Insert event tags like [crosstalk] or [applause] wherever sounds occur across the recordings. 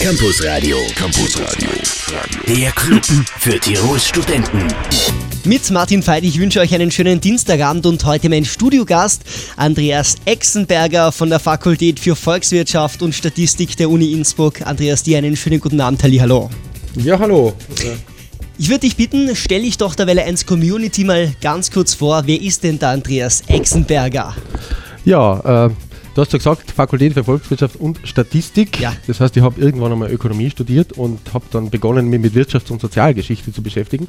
Campus Radio. Campus Radio. Der Club für Tirols Studenten. Mit Martin Veit, ich wünsche euch einen schönen Dienstagabend und heute mein Studiogast Andreas Exenberger von der Fakultät für Volkswirtschaft und Statistik der Uni Innsbruck. Andreas, dir einen schönen guten Abend, Halli, hallo. Ja, hallo. Ich würde dich bitten, stell dich doch der Welle 1 Community mal ganz kurz vor. Wer ist denn der Andreas Exenberger? Ja, äh, du hast ja gesagt, Fakultät für Volkswirtschaft und Statistik. Ja. Das heißt, ich habe irgendwann einmal Ökonomie studiert und habe dann begonnen, mich mit Wirtschafts- und Sozialgeschichte zu beschäftigen.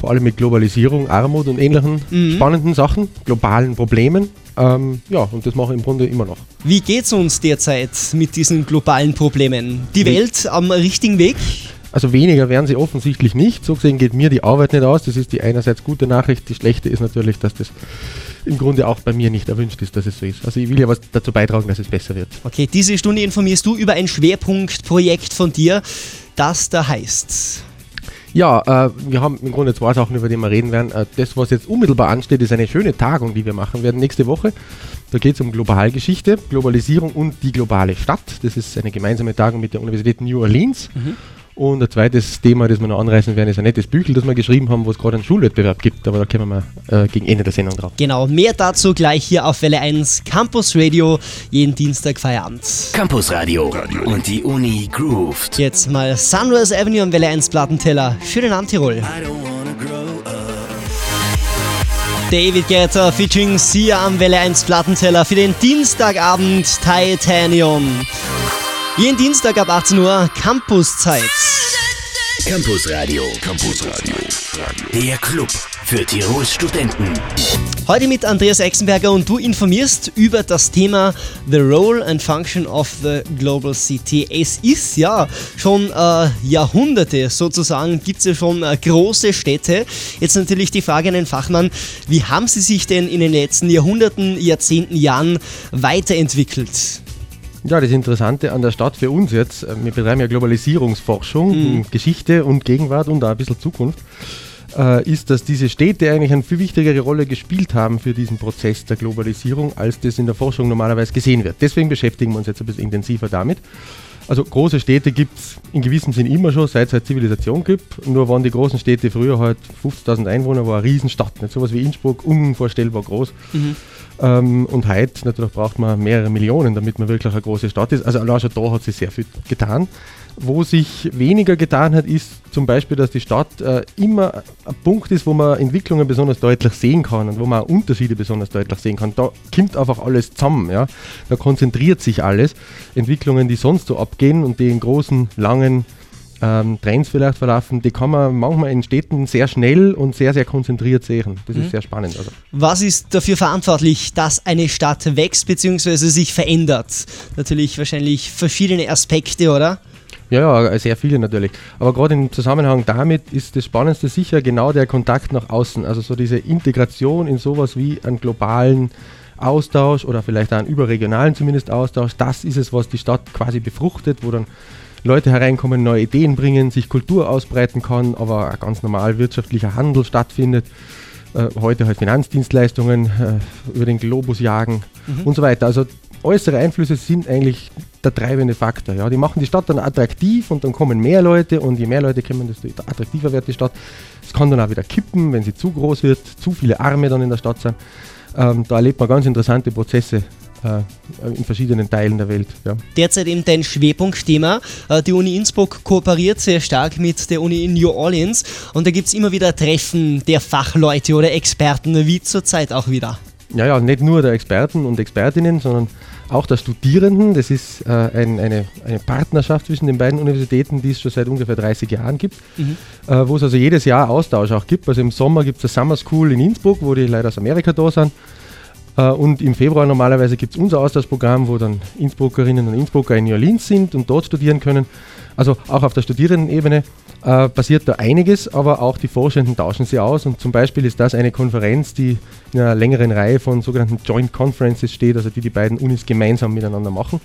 Vor allem mit Globalisierung, Armut und ähnlichen spannenden Sachen, globalen Problemen. Ähm, ja, und das mache ich im Grunde immer noch. Wie geht's uns derzeit mit diesen globalen Problemen? Die Welt am richtigen Weg? Also weniger werden sie offensichtlich nicht. So gesehen geht mir die Arbeit nicht aus. Das ist die einerseits gute Nachricht. Die schlechte ist natürlich, dass das im Grunde auch bei mir nicht erwünscht ist, dass es so ist. Also ich will ja was dazu beitragen, dass es besser wird. Okay, diese Stunde informierst du über ein Schwerpunktprojekt von dir, das da heißt. Ja, äh, wir haben im Grunde zwei Sachen, über die wir reden werden. Äh, das, was jetzt unmittelbar ansteht, ist eine schöne Tagung, die wir machen werden nächste Woche. Da geht es um Globalgeschichte, Globalisierung und die globale Stadt. Das ist eine gemeinsame Tagung mit der Universität New Orleans. Und ein zweites Thema, das wir noch anreißen werden, ist ein nettes Büchel, das wir geschrieben haben, wo es gerade einen Schulwettbewerb gibt. Aber da kommen wir äh, gegen Ende der Sendung drauf. Genau, mehr dazu gleich hier auf Welle 1 Campus Radio, jeden Dienstag Feierabend. Campus Radio. Und die Uni grooved. Jetzt mal Sunrise Avenue am Welle 1 Plattenteller. Schönen Abend, Tirol. David Guetta featuring Sia am Welle 1 Plattenteller für den Dienstagabend Titanium. Jeden Dienstag ab 18 Uhr Campuszeit. Campus Radio. Campus Radio. Der Club für Tirols Studenten. Heute mit Andreas Exenberger und du informierst über das Thema The Role and Function of the Global City. Es ist ja schon äh, Jahrhunderte sozusagen, gibt es ja schon äh, große Städte. Jetzt natürlich die Frage an den Fachmann, wie haben sie sich denn in den letzten Jahrhunderten, Jahrzehnten, Jahren weiterentwickelt? Ja, das Interessante an der Stadt für uns jetzt, äh, wir betreiben ja Globalisierungsforschung, in Geschichte und Gegenwart und auch ein bisschen Zukunft, äh, ist, dass diese Städte eigentlich eine viel wichtigere Rolle gespielt haben für diesen Prozess der Globalisierung, als das in der Forschung normalerweise gesehen wird. Deswegen beschäftigen wir uns jetzt ein bisschen intensiver damit. Also große Städte gibt es in gewissem Sinn immer schon, seit es halt Zivilisation gibt. Nur waren die großen Städte früher halt 50.000 Einwohner, war eine Riesenstadt. Nicht sowas wie Innsbruck, unvorstellbar groß. Ähm, und heute natürlich braucht man mehrere Millionen, damit man wirklich eine große Stadt ist. Also allein schon da hat sich sehr viel getan. Wo sich weniger getan hat, ist zum Beispiel, dass die Stadt äh, immer ein Punkt ist, wo man Entwicklungen besonders deutlich sehen kann und wo man auch Unterschiede besonders deutlich sehen kann. Da kommt einfach alles zusammen. Ja? Da konzentriert sich alles. Entwicklungen, die sonst so abgehen und die in großen, langen ähm, Trends vielleicht verlaufen, die kann man manchmal in Städten sehr schnell und sehr, sehr konzentriert sehen. Das ist sehr spannend. Also. Was ist dafür verantwortlich, dass eine Stadt wächst bzw. sich verändert? Natürlich wahrscheinlich verschiedene Aspekte, oder? Ja, ja, sehr viele natürlich. Aber gerade im Zusammenhang damit ist das Spannendste sicher genau der Kontakt nach außen. Also so diese Integration in sowas wie einen globalen Austausch oder vielleicht auch einen überregionalen zumindest Austausch. Das ist es, was die Stadt quasi befruchtet, wo dann Leute hereinkommen, neue Ideen bringen, sich Kultur ausbreiten kann, aber auch ganz normal wirtschaftlicher Handel stattfindet. Äh, heute halt Finanzdienstleistungen äh, über den Globus jagen und so weiter. Also äußere Einflüsse sind eigentlich der treibende Faktor. Ja. Die machen die Stadt dann attraktiv und dann kommen mehr Leute und je mehr Leute kommen, desto attraktiver wird die Stadt. Es kann dann auch wieder kippen, wenn sie zu groß wird, zu viele Arme dann in der Stadt sind. Ähm, da erlebt man ganz interessante Prozesse äh, in verschiedenen Teilen der Welt. Ja. Derzeit eben dein Schwerpunktthema. Äh, Die Uni Innsbruck kooperiert sehr stark mit der Uni in New Orleans und da gibt es immer wieder Treffen der Fachleute oder Experten, wie zurzeit auch wieder. Ja, ja, nicht nur der Experten und Expertinnen, sondern auch der Studierenden. Das ist äh, ein, eine, eine Partnerschaft zwischen den beiden Universitäten, die es schon seit ungefähr 30 Jahren gibt, äh, wo es also jedes Jahr Austausch auch gibt. Also im Sommer gibt es eine Summer School in Innsbruck, wo die leider aus Amerika da sind. Äh, und im Februar normalerweise gibt es unser Austauschprogramm, wo dann Innsbruckerinnen und Innsbrucker in New Orleans sind und dort studieren können. Also auch auf der Studierendenebene äh, passiert da einiges, aber auch die Forschenden tauschen sie aus. Und zum Beispiel ist das eine Konferenz, die in einer längeren Reihe von sogenannten Joint Conferences steht, also die die beiden Unis gemeinsam miteinander machen.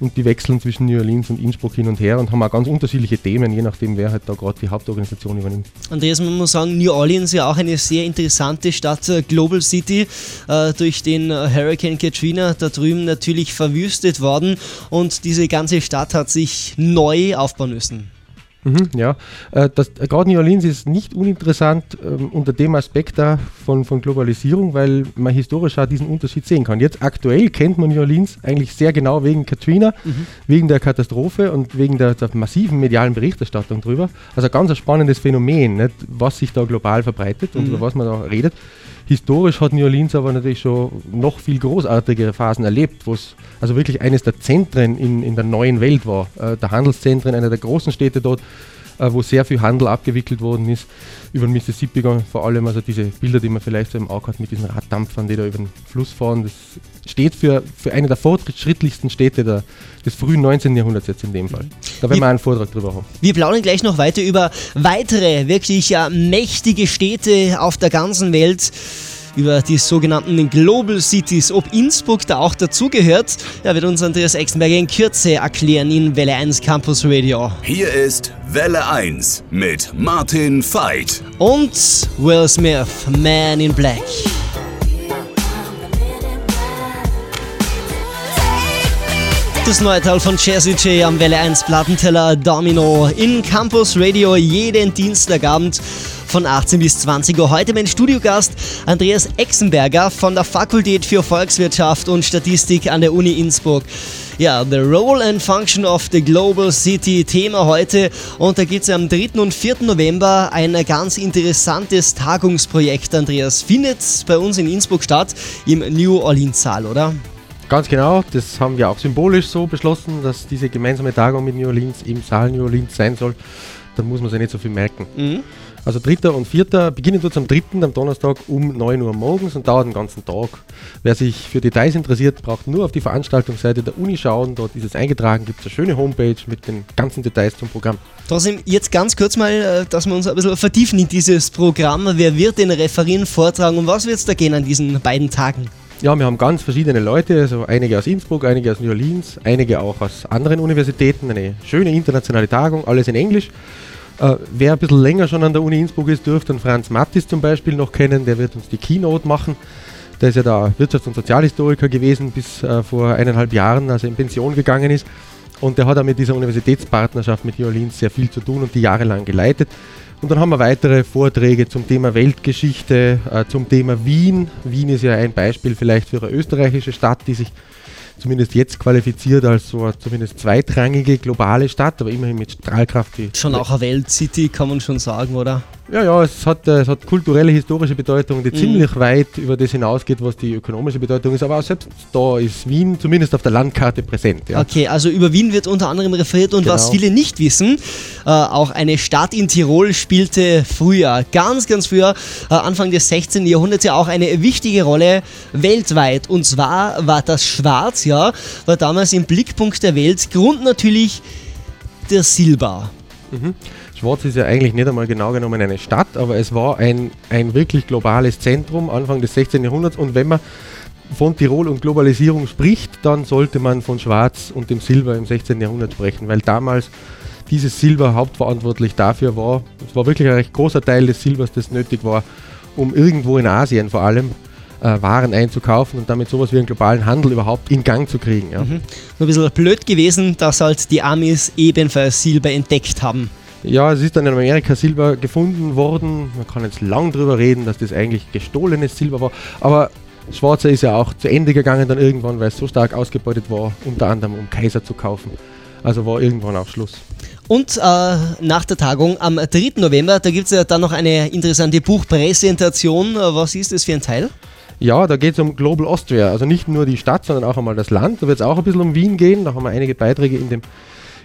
Und die wechseln zwischen New Orleans und Innsbruck hin und her und haben auch ganz unterschiedliche Themen, je nachdem, wer halt da gerade die Hauptorganisation übernimmt. Andreas, man muss sagen, New Orleans ja auch eine sehr interessante Stadt, äh, Global City, äh, durch den äh, Hurricane Katrina da drüben natürlich verwüstet worden und diese ganze Stadt hat sich neu aufbauen müssen. Mhm, ja, äh, das, äh, gerade New Orleans ist nicht uninteressant ähm, unter dem Aspekt da von, von Globalisierung, weil man historisch auch diesen Unterschied sehen kann. Jetzt aktuell kennt man New Orleans eigentlich sehr genau wegen Katrina, mhm. wegen der Katastrophe und wegen der, der, massiven medialen Berichterstattung drüber. Also ganz ein spannendes Phänomen, nicht, was sich da global verbreitet und mhm. über was man da redet. Historisch hat New Orleans aber natürlich schon noch viel großartigere Phasen erlebt, wo es also wirklich eines der Zentren in, in der neuen Welt war. Äh, der Handelszentren, einer der großen Städte dort, äh, wo sehr viel Handel abgewickelt worden ist. Über den Mississippi vor allem, also diese Bilder, die man vielleicht so im Auge hat mit diesen Raddampfern, die da über den Fluss fahren, das steht für, für eine der fortschrittlichsten Städte der, des frühen 19. Jahrhunderts jetzt in dem Fall. Da werden wir einen Vortrag drüber haben. Wir plaudern gleich noch weiter über weitere wirklich ja, mächtige Städte auf der ganzen Welt über die sogenannten Global Cities. Ob Innsbruck da auch dazugehört, ja, wird uns Andreas Exenberger in Kürze erklären in Welle 1 Campus Radio. Hier ist Welle 1 mit Martin Veit. Und Will Smith, Man in Black. Das neue Teil von Jazzy J am Welle 1 Plattenteller Domino in Campus Radio jeden Dienstagabend von 18 bis 20 Uhr. Heute mein Studiogast Andreas Exenberger von der Fakultät für Volkswirtschaft und Statistik an der Uni Innsbruck. Ja, The Role and Function of the Global City Thema heute. Und da gibt es am 3. und 4. November ein ganz interessantes Tagungsprojekt, Andreas. Findet bei uns in Innsbruck statt, im New Orleans Saal, oder? Ganz genau, das haben wir auch symbolisch so beschlossen, dass diese gemeinsame Tagung mit New Orleans im Saal New Orleans sein soll. Da muss man sich nicht so viel merken. Mhm. Also 3. und 4. beginnen es am 3. am Donnerstag um 9 Uhr morgens und dauert den ganzen Tag. Wer sich für Details interessiert, braucht nur auf die Veranstaltungsseite der Uni schauen. Dort ist es eingetragen, gibt es eine schöne Homepage mit den ganzen Details zum Programm. Trotzdem, jetzt ganz kurz mal, äh, dass wir uns ein bisschen vertiefen in dieses Programm. Wer wird den referieren, vortragen und was wird es da gehen an diesen beiden Tagen? Ja, wir haben ganz verschiedene Leute, also einige aus Innsbruck, einige aus New Orleans, einige auch aus anderen Universitäten. Eine schöne internationale Tagung, alles in Englisch. Äh, wer ein bisschen länger schon an der Uni Innsbruck ist, dürfte den Franz Mattis zum Beispiel noch kennen. Der wird uns die Keynote machen. Der ist ja da Wirtschafts- und Sozialhistoriker gewesen bis äh, vor eineinhalb Jahren, als er in Pension gegangen ist. Und der hat auch mit dieser Universitätspartnerschaft mit New Orleans sehr viel zu tun und die jahrelang geleitet. Und dann haben wir weitere Vorträge zum Thema Weltgeschichte, äh, zum Thema Wien. Wien ist ja ein Beispiel vielleicht für eine österreichische Stadt, die sich zumindest jetzt qualifiziert als so eine zumindest zweitrangige globale Stadt, aber immerhin mit Strahlkraft. schon auch eine Weltcity, kann man schon sagen, oder? Ja, ja, es hat, äh, es hat kulturelle, historische Bedeutung, die mhm. ziemlich weit über das hinausgeht, was die ökonomische Bedeutung ist. Aber auch selbst da ist Wien zumindest auf der Landkarte präsent. Ja. Okay, also über Wien wird unter anderem referiert und genau. was viele nicht wissen, äh, auch eine Stadt in Tirol spielte früher, ganz, ganz früher, äh, Anfang des 16. Jahrhunderts ja auch eine wichtige Rolle weltweit. Und zwar war das Schwarz, ja, war damals im Blickpunkt der Welt. Grund natürlich der Silber. Mhm. Schwarz ist ja eigentlich nicht einmal genau genommen eine Stadt, aber es war ein, ein wirklich globales Zentrum Anfang des 16. Jahrhunderts und wenn man von Tirol und Globalisierung spricht, dann sollte man von Schwarz und dem Silber im 16. Jahrhundert sprechen, weil damals dieses Silber hauptverantwortlich dafür war. Es war wirklich ein recht großer Teil des Silbers, das nötig war, um irgendwo in Asien vor allem äh, Waren einzukaufen und damit sowas wie einen globalen Handel überhaupt in Gang zu kriegen. Ja. Mhm. Nur ein bisschen blöd gewesen, dass halt die Amis ebenfalls Silber entdeckt haben. Ja, es ist dann in Amerika Silber gefunden worden. Man kann jetzt lang drüber reden, dass das eigentlich gestohlenes Silber war. Aber Schwarzer ist ja auch zu Ende gegangen dann irgendwann, weil es so stark ausgebeutet war, unter anderem um Kaiser zu kaufen. Also war irgendwann auch Schluss. Und äh, nach der Tagung am 3. November, da gibt es ja dann noch eine interessante Buchpräsentation. Was ist das für ein Teil? Ja, da geht es um Global Austria. Also nicht nur die Stadt, sondern auch einmal das Land. Da wird es auch ein bisschen um Wien gehen. Da haben wir einige Beiträge in dem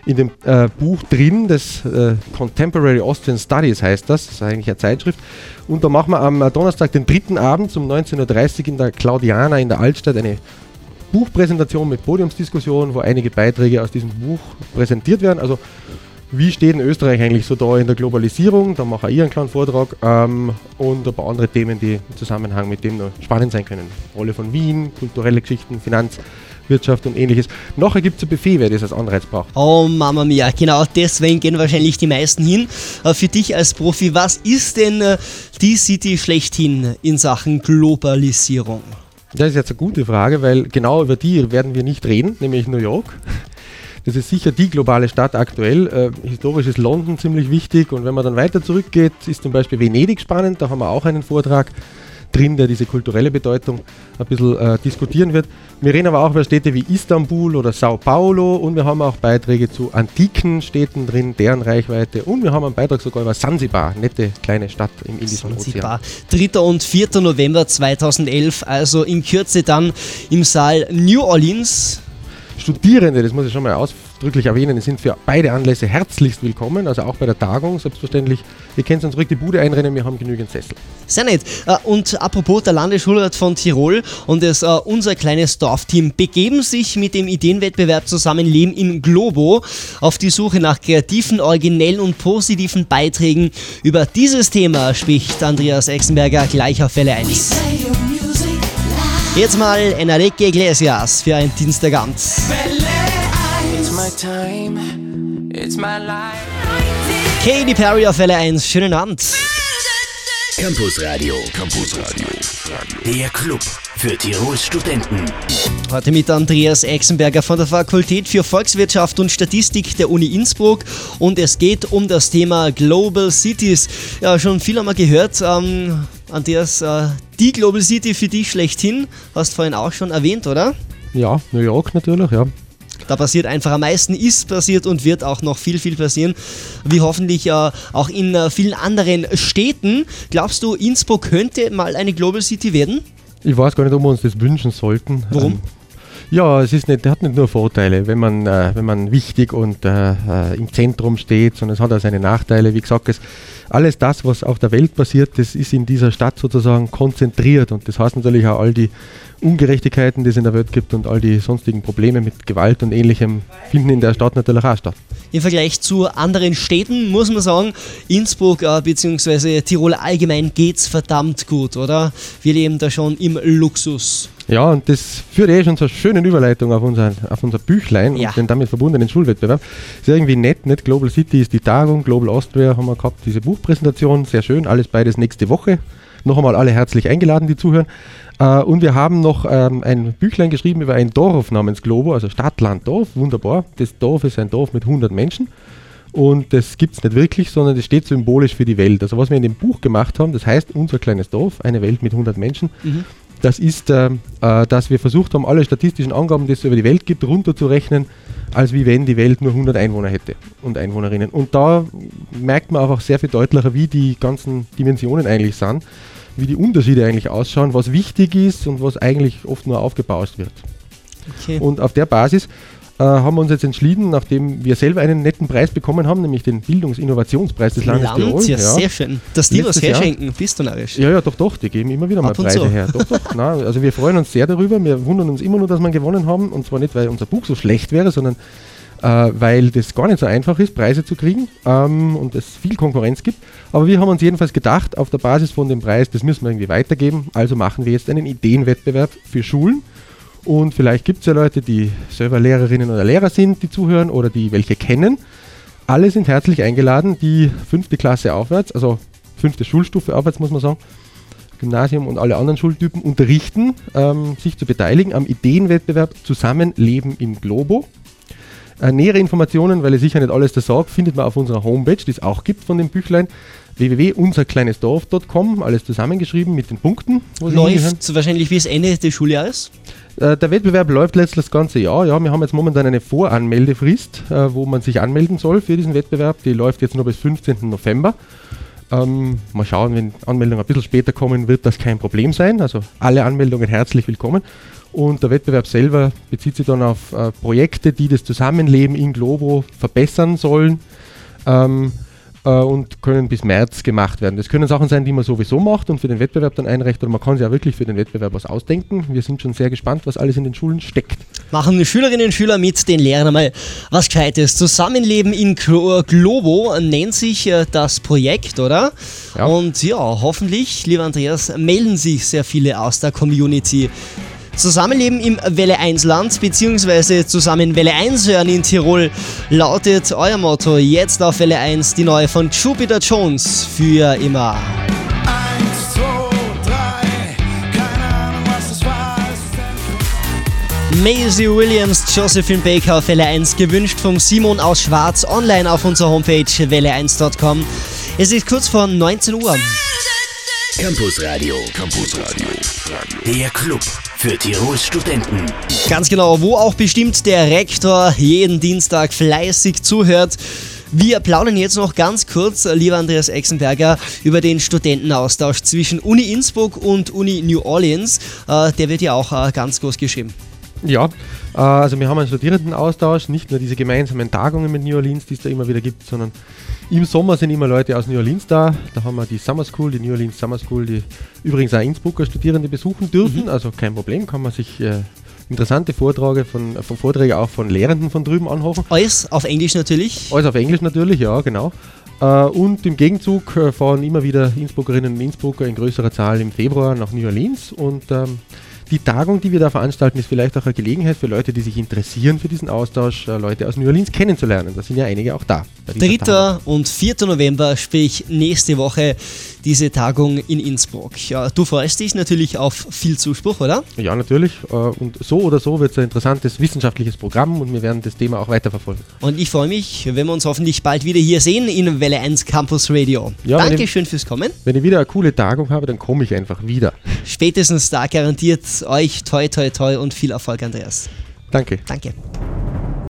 in dem äh, Buch drin, das äh, Contemporary Austrian Studies heißt das, das ist eigentlich eine Zeitschrift. Und da machen wir am äh, Donnerstag, den dritten Abend um 19.30 Uhr in der Claudiana in der Altstadt eine Buchpräsentation mit Podiumsdiskussion, wo einige Beiträge aus diesem Buch präsentiert werden. Also wie steht in Österreich eigentlich so da in der Globalisierung? Da mache ich einen kleinen Vortrag ähm, und ein paar andere Themen, die im Zusammenhang mit dem noch spannend sein können. Rolle von Wien, kulturelle Geschichten, Finanz. Wirtschaft und ähnliches. Nachher gibt es ein Buffet, wer das als Anreiz braucht. Oh Mama mia, genau deswegen gehen wahrscheinlich die meisten hin. Äh, für dich als Profi, was ist denn äh, die City schlechthin in Sachen Globalisierung? Das ist jetzt eine gute Frage, weil genau über die werden wir nicht reden, nämlich New York. Das ist sicher die globale Stadt aktuell. Äh, historisch ist London ziemlich wichtig und wenn man dann weiter zurückgeht, ist zum Beispiel Venedig spannend. Da haben wir auch einen Vortrag drin, der diese kulturelle Bedeutung ein bisschen äh, diskutieren wird. Wir reden aber auch über Städte wie Istanbul oder Sao Paulo und wir haben auch Beiträge zu antiken Städten drin, deren Reichweite und wir haben einen Beitrag sogar über Sansibar, nette kleine Stadt im Indischen Sansibar. Ozean. 3. und 4. November 2011, also in Kürze dann im Saal New Orleans. Studierende, das muss ich schon mal ausdrücklich erwähnen, sind für beide Anlässe herzlichst willkommen, also auch bei der Tagung selbstverständlich. Ihr könnt uns ruhig die Bude einrennen, wir haben genügend Sessel. Sehr nett. Äh, und apropos der Landesschulrat von Tirol und das, uh, unser kleines Dorfteam begeben sich mit dem Ideenwettbewerb Zusammenleben in Globo auf die Suche nach kreativen, originellen und positiven Beiträgen. Über dieses Thema spricht Andreas Exenberger gleich auf Welle 1. Jetzt mal Enrique Iglesias für ein Dienstagabend. Katy Perry auf Welle 1, schönen Abend. Campus Radio, Campus Radio, der Club für Tirols Studenten. Heute mit Andreas Exenberger von der Fakultät für Volkswirtschaft und Statistik der Uni Innsbruck und es geht um das Thema Global Cities. Ja, schon viel haben wir gehört. Ähm, Andreas, äh, die Global City für dich schlechthin, hast du vorhin auch schon erwähnt, oder? Ja, New York natürlich, ja. Da passiert einfach am meisten, ist passiert und wird auch noch viel, viel passieren. Wie hoffentlich äh, auch in äh, vielen anderen Städten. Glaubst du, Innsbruck könnte mal eine Global City werden? Ich weiß gar nicht, ob wir uns das wünschen sollten. Warum? Ähm, ja, es ist nicht, hat nicht nur Vorteile, wenn man, äh, wenn man wichtig und äh, äh, im Zentrum steht, sondern es hat auch seine Nachteile. Wie gesagt, es, alles das, was auf der Welt passiert, das ist in dieser Stadt sozusagen konzentriert und das heißt natürlich auch all die Ungerechtigkeiten, die es in der Welt gibt und all die sonstigen Probleme mit Gewalt und ähnlichem finden in der Stadt natürlich auch statt. Im Vergleich zu anderen Städten muss man sagen, Innsbruck äh, bzw. Tirol allgemein geht es verdammt gut, oder? Wir leben da schon im Luxus. Ja, und das führt eh schon zur schönen Überleitung auf unser, auf unser Büchlein ja. und den damit verbundenen Schulwettbewerb. Ist ja irgendwie nett, nicht? Global City ist die Tagung, Global Austria haben wir gehabt, diese Buchpräsentation, sehr schön, alles beides nächste Woche. Noch einmal alle herzlich eingeladen, die zuhören. Uh, und wir haben noch ähm, ein Büchlein geschrieben über ein Dorf namens Globo, also Stadt, Land, Dorf, wunderbar. Das Dorf ist ein Dorf mit 100 Menschen und das gibt es nicht wirklich, sondern das steht symbolisch für die Welt. Also was wir in dem Buch gemacht haben, das heißt unser kleines Dorf, eine Welt mit 100 Menschen. Mhm das ist, äh, äh, dass wir versucht haben, alle statistischen Angaben, die es über die Welt gibt, runterzurechnen, als wie wenn die Welt nur 100 Einwohner hätte und Einwohnerinnen. Und da merkt man einfach sehr viel deutlicher, wie die ganzen Dimensionen eigentlich sind, wie die Unterschiede eigentlich ausschauen, was wichtig ist und was eigentlich oft nur aufgebauscht wird. Okay. Und auf der Basis äh, haben wir uns jetzt entschieden, nachdem wir selber einen netten Preis bekommen haben, nämlich den Bildungsinnovationspreis des Landes Land, Tirol. Ja, sehr schön. Dass die was herschenken, Jahr. bist du narrisch. Ja, ja, doch, doch, die geben immer wieder mal Preise so. her. Doch, doch, [laughs] na, also wir freuen uns sehr darüber. Wir wundern uns immer nur, dass wir gewonnen haben. Und zwar nicht, weil unser Buch so schlecht wäre, sondern äh, weil das gar nicht so einfach ist, Preise zu kriegen ähm, und es viel Konkurrenz gibt. Aber wir haben uns jedenfalls gedacht, auf der Basis von dem Preis, das müssen wir irgendwie weitergeben. Also machen wir jetzt einen Ideenwettbewerb für Schulen und vielleicht gibt es ja Leute, die selber Lehrerinnen oder Lehrer sind, die zuhören oder die welche kennen. Alle sind herzlich eingeladen, die fünfte Klasse aufwärts, also fünfte Schulstufe aufwärts muss man sagen, Gymnasium und alle anderen Schultypen unterrichten, ähm, sich zu beteiligen am Ideenwettbewerb Zusammenleben im Globo. Äh, nähere Informationen, weil ich sicher nicht alles da sage, findet man auf unserer Homepage, die es auch gibt von dem Büchlein www.unserkleinesdorf.com, alles zusammengeschrieben mit den Punkten. Läuft wahrscheinlich bis Ende des Schuljahres? Äh, der Wettbewerb läuft letztlich das ganze Jahr. Ja, wir haben jetzt momentan eine Voranmeldefrist, äh, wo man sich anmelden soll für diesen Wettbewerb. Die läuft jetzt nur bis 15. November. Ähm, mal schauen, wenn Anmeldungen ein bisschen später kommen, wird das kein Problem sein. Also alle Anmeldungen herzlich willkommen. Und der Wettbewerb selber bezieht sich dann auf äh, Projekte, die das Zusammenleben in Globo verbessern sollen. Ähm, äh, und können bis März gemacht werden. Das können Sachen sein, die man sowieso macht und für den Wettbewerb dann einreicht oder man kann sich auch wirklich für den Wettbewerb was ausdenken. Wir sind schon sehr gespannt, was alles in den Schulen steckt. Machen Schülerinnen und Schüler mit den Lehrern einmal was Gescheites. Zusammenleben in Globo nennt sich äh, das Projekt, oder? Ja. Und ja, hoffentlich, lieber Andreas, melden sich sehr viele aus der Community. Zusammenleben im Welle 1 Land bzw. zusammen Welle 1 hören in Tirol lautet euer Motto jetzt auf Welle 1 die neue von Jupiter Jones für immer. Maisie Williams, Josephine Baker auf Welle 1, gewünscht vom Simon aus Schwarz, online auf unserer Homepage welle1.com. Es ist kurz vor 19 Uhr. Campus Radio. Campus Radio. Der Club für Tirols Studenten. Ganz genau, wo auch bestimmt der Rektor jeden Dienstag fleißig zuhört. Wir plaudern jetzt noch ganz kurz, lieber Andreas Exenberger, über den Studentenaustausch zwischen Uni Innsbruck und Uni New Orleans. Äh, der wird ja auch äh, ganz groß geschrieben. Ja, also wir haben einen Studierendenaustausch, nicht nur diese gemeinsamen Tagungen mit New Orleans, die es da immer wieder gibt, sondern im Sommer sind immer Leute aus New Orleans da. Da haben wir die Summer School, die New Orleans Summer School, die übrigens auch Innsbrucker Studierende besuchen dürfen. Mhm. Also kein Problem, kann man sich äh, interessante Vorträge von, von Vorträge auch von Lehrenden von drüben anhoffen. Alles auf Englisch natürlich. Alles auf Englisch natürlich, ja, genau. Äh, und im Gegenzug äh, fahren immer wieder Innsbruckerinnen und Innsbrucker in größerer Zahl im Februar nach New Orleans und ähm, die Tagung, die wir da veranstalten, ist vielleicht auch eine Gelegenheit für Leute, die sich interessieren für diesen Austausch, äh, Leute aus New Orleans kennenzulernen. Da sind ja einige auch da. 3. und 4. November, sprich nächste Woche, diese Tagung in Innsbruck. Du freust dich natürlich auf viel Zuspruch, oder? Ja, natürlich. Äh, und so oder so wird es ein interessantes wissenschaftliches Programm und wir werden das Thema auch weiterverfolgen. Und ich freue mich, wenn wir uns hoffentlich bald wieder hier sehen in Welle 1 Campus Radio. Ja, Dankeschön ich, fürs Kommen. Wenn ich wieder eine coole Tagung habe, dann komme ich einfach wieder. Spätestens da garantiert euch toi toi toi und viel Erfolg, Andreas. Danke. Danke.